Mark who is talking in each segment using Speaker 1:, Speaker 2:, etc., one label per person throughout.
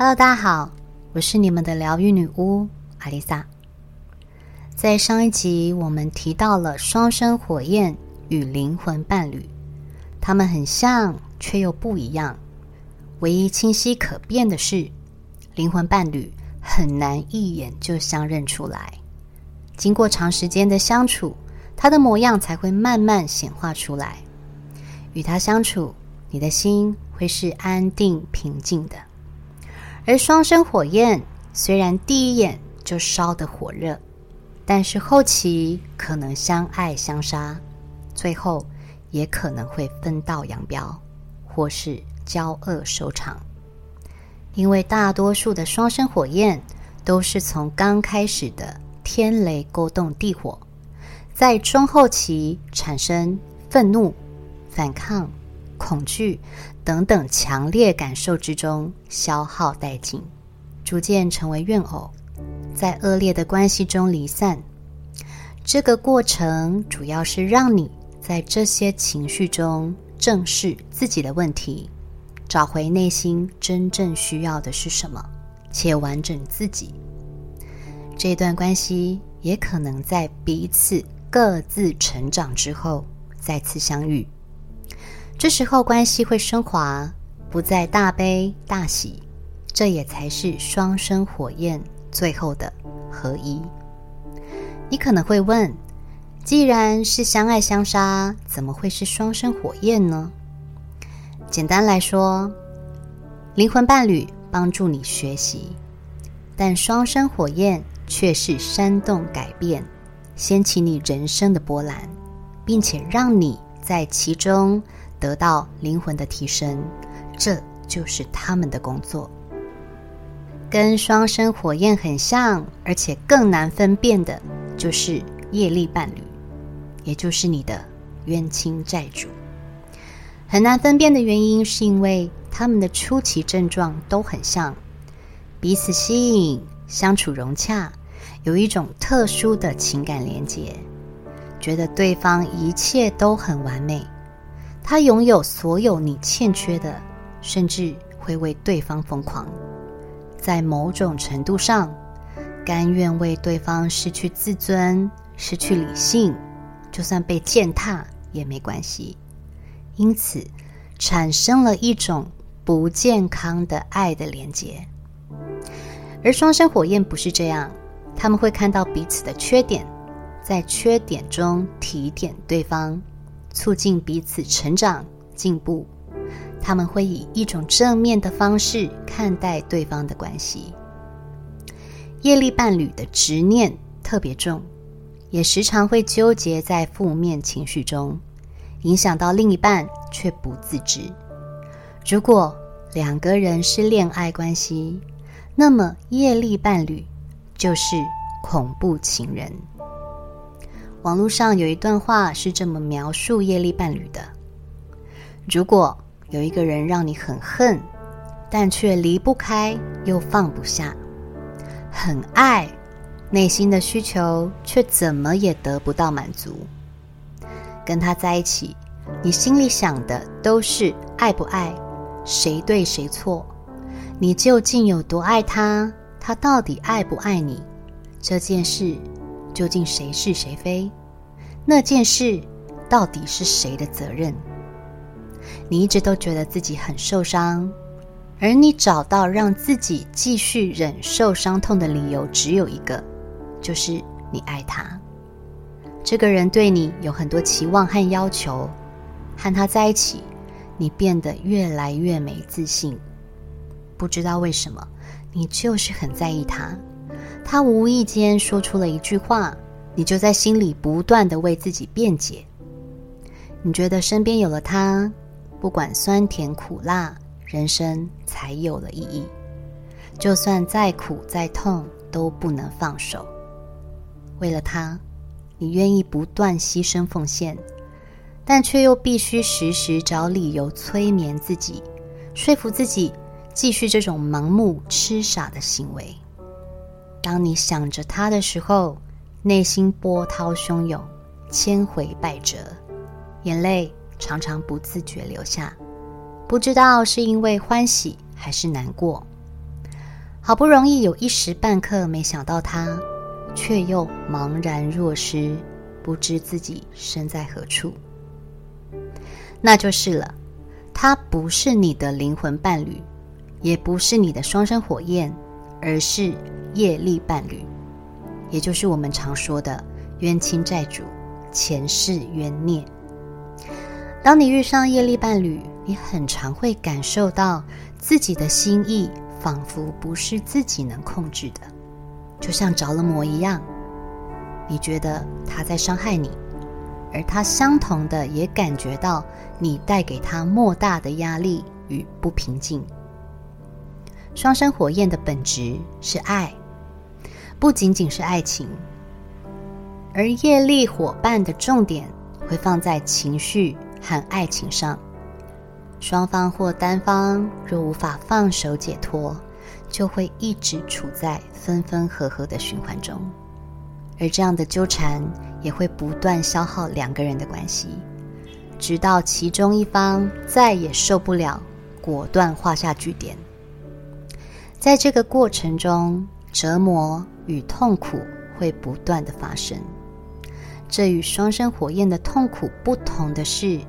Speaker 1: Hello，大家好，我是你们的疗愈女巫阿丽萨。在上一集，我们提到了双生火焰与灵魂伴侣，他们很像，却又不一样。唯一清晰可辨的是，灵魂伴侣很难一眼就相认出来。经过长时间的相处，他的模样才会慢慢显化出来。与他相处，你的心会是安定平静的，而双生火焰虽然第一眼就烧得火热，但是后期可能相爱相杀，最后也可能会分道扬镳，或是交恶收场。因为大多数的双生火焰都是从刚开始的天雷勾动地火，在中后期产生愤怒、反抗。恐惧等等强烈感受之中消耗殆尽，逐渐成为怨偶，在恶劣的关系中离散。这个过程主要是让你在这些情绪中正视自己的问题，找回内心真正需要的是什么，且完整自己。这段关系也可能在彼此各自成长之后再次相遇。这时候关系会升华，不再大悲大喜，这也才是双生火焰最后的合一。你可能会问：既然是相爱相杀，怎么会是双生火焰呢？简单来说，灵魂伴侣帮助你学习，但双生火焰却是煽动改变，掀起你人生的波澜，并且让你在其中。得到灵魂的提升，这就是他们的工作。跟双生火焰很像，而且更难分辨的，就是业力伴侣，也就是你的冤亲债主。很难分辨的原因，是因为他们的初期症状都很像，彼此吸引，相处融洽，有一种特殊的情感连结，觉得对方一切都很完美。他拥有所有你欠缺的，甚至会为对方疯狂，在某种程度上，甘愿为对方失去自尊、失去理性，就算被践踏也没关系。因此，产生了一种不健康的爱的连结。而双生火焰不是这样，他们会看到彼此的缺点，在缺点中提点对方。促进彼此成长进步，他们会以一种正面的方式看待对方的关系。业力伴侣的执念特别重，也时常会纠结在负面情绪中，影响到另一半却不自知。如果两个人是恋爱关系，那么业力伴侣就是恐怖情人。网络上有一段话是这么描述业力伴侣的：如果有一个人让你很恨，但却离不开又放不下，很爱，内心的需求却怎么也得不到满足，跟他在一起，你心里想的都是爱不爱，谁对谁错，你究竟有多爱他？他到底爱不爱你？这件事。究竟谁是谁非？那件事到底是谁的责任？你一直都觉得自己很受伤，而你找到让自己继续忍受伤痛的理由只有一个，就是你爱他。这个人对你有很多期望和要求，和他在一起，你变得越来越没自信。不知道为什么，你就是很在意他。他无意间说出了一句话，你就在心里不断的为自己辩解。你觉得身边有了他，不管酸甜苦辣，人生才有了意义。就算再苦再痛，都不能放手。为了他，你愿意不断牺牲奉献，但却又必须时时找理由催眠自己，说服自己继续这种盲目痴傻的行为。当你想着他的时候，内心波涛汹涌，千回百折，眼泪常常不自觉流下，不知道是因为欢喜还是难过。好不容易有一时半刻没想到他，却又茫然若失，不知自己身在何处。那就是了，他不是你的灵魂伴侣，也不是你的双生火焰，而是业力伴侣，也就是我们常说的冤亲债主、前世冤孽。当你遇上业力伴侣，你很常会感受到自己的心意仿佛不是自己能控制的，就像着了魔一样。你觉得他在伤害你，而他相同的也感觉到你带给他莫大的压力与不平静。双生火焰的本质是爱，不仅仅是爱情，而业力伙伴的重点会放在情绪。和爱情上，双方或单方若无法放手解脱，就会一直处在分分合合的循环中，而这样的纠缠也会不断消耗两个人的关系，直到其中一方再也受不了，果断画下句点。在这个过程中，折磨与痛苦会不断的发生。这与双生火焰的痛苦不同的是，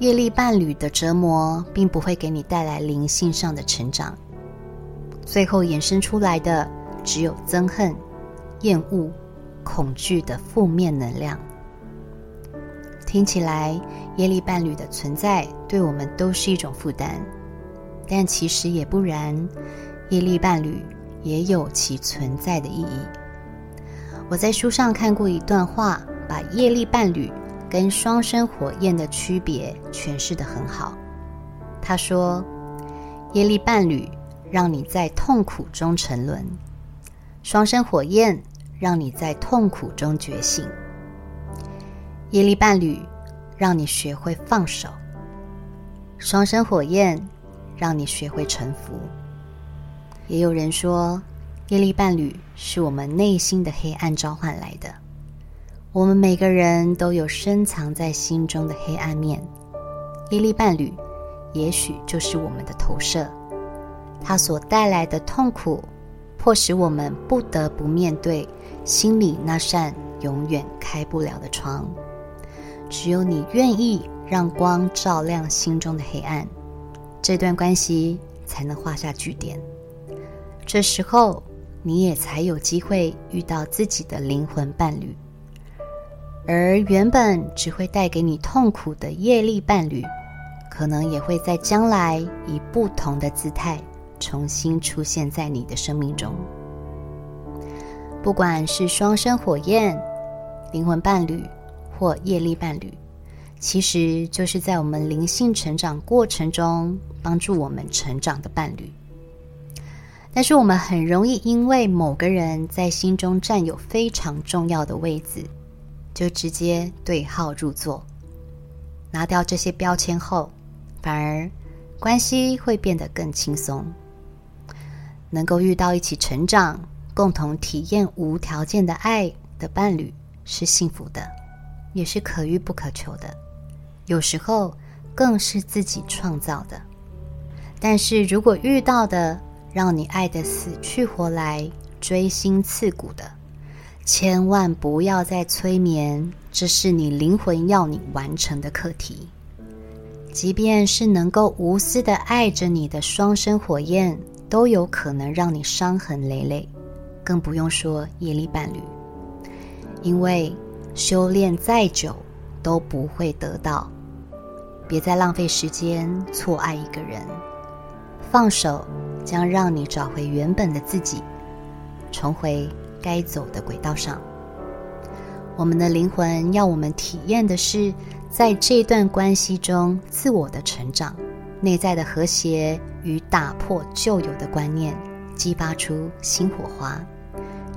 Speaker 1: 业力伴侣的折磨并不会给你带来灵性上的成长，最后衍生出来的只有憎恨、厌恶、恐惧的负面能量。听起来，业力伴侣的存在对我们都是一种负担，但其实也不然，业力伴侣也有其存在的意义。我在书上看过一段话。把业力伴侣跟双生火焰的区别诠释得很好。他说：“业力伴侣让你在痛苦中沉沦，双生火焰让你在痛苦中觉醒。业力伴侣让你学会放手，双生火焰让你学会臣服。”也有人说，业力伴侣是我们内心的黑暗召唤来的。我们每个人都有深藏在心中的黑暗面，业力伴侣也许就是我们的投射，它所带来的痛苦，迫使我们不得不面对心里那扇永远开不了的窗。只有你愿意让光照亮心中的黑暗，这段关系才能画下句点。这时候，你也才有机会遇到自己的灵魂伴侣。而原本只会带给你痛苦的业力伴侣，可能也会在将来以不同的姿态重新出现在你的生命中。不管是双生火焰、灵魂伴侣或业力伴侣，其实就是在我们灵性成长过程中帮助我们成长的伴侣。但是我们很容易因为某个人在心中占有非常重要的位置。就直接对号入座，拿掉这些标签后，反而关系会变得更轻松。能够遇到一起成长、共同体验无条件的爱的伴侣是幸福的，也是可遇不可求的。有时候更是自己创造的。但是如果遇到的让你爱得死去活来、锥心刺骨的，千万不要再催眠，这是你灵魂要你完成的课题。即便是能够无私的爱着你的双生火焰，都有可能让你伤痕累累，更不用说业力伴侣。因为修炼再久都不会得到，别再浪费时间错爱一个人。放手将让你找回原本的自己，重回。该走的轨道上，我们的灵魂要我们体验的是，在这段关系中自我的成长、内在的和谐与打破旧有的观念，激发出新火花。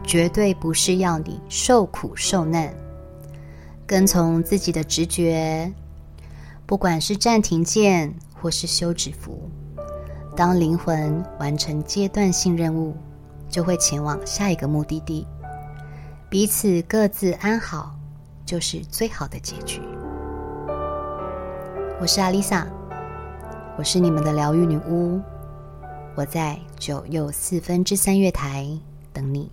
Speaker 1: 绝对不是要你受苦受难，跟从自己的直觉，不管是暂停键或是休止符，当灵魂完成阶段性任务。就会前往下一个目的地，彼此各自安好，就是最好的结局。我是阿丽萨，我是你们的疗愈女巫，我在九又四分之三月台等你。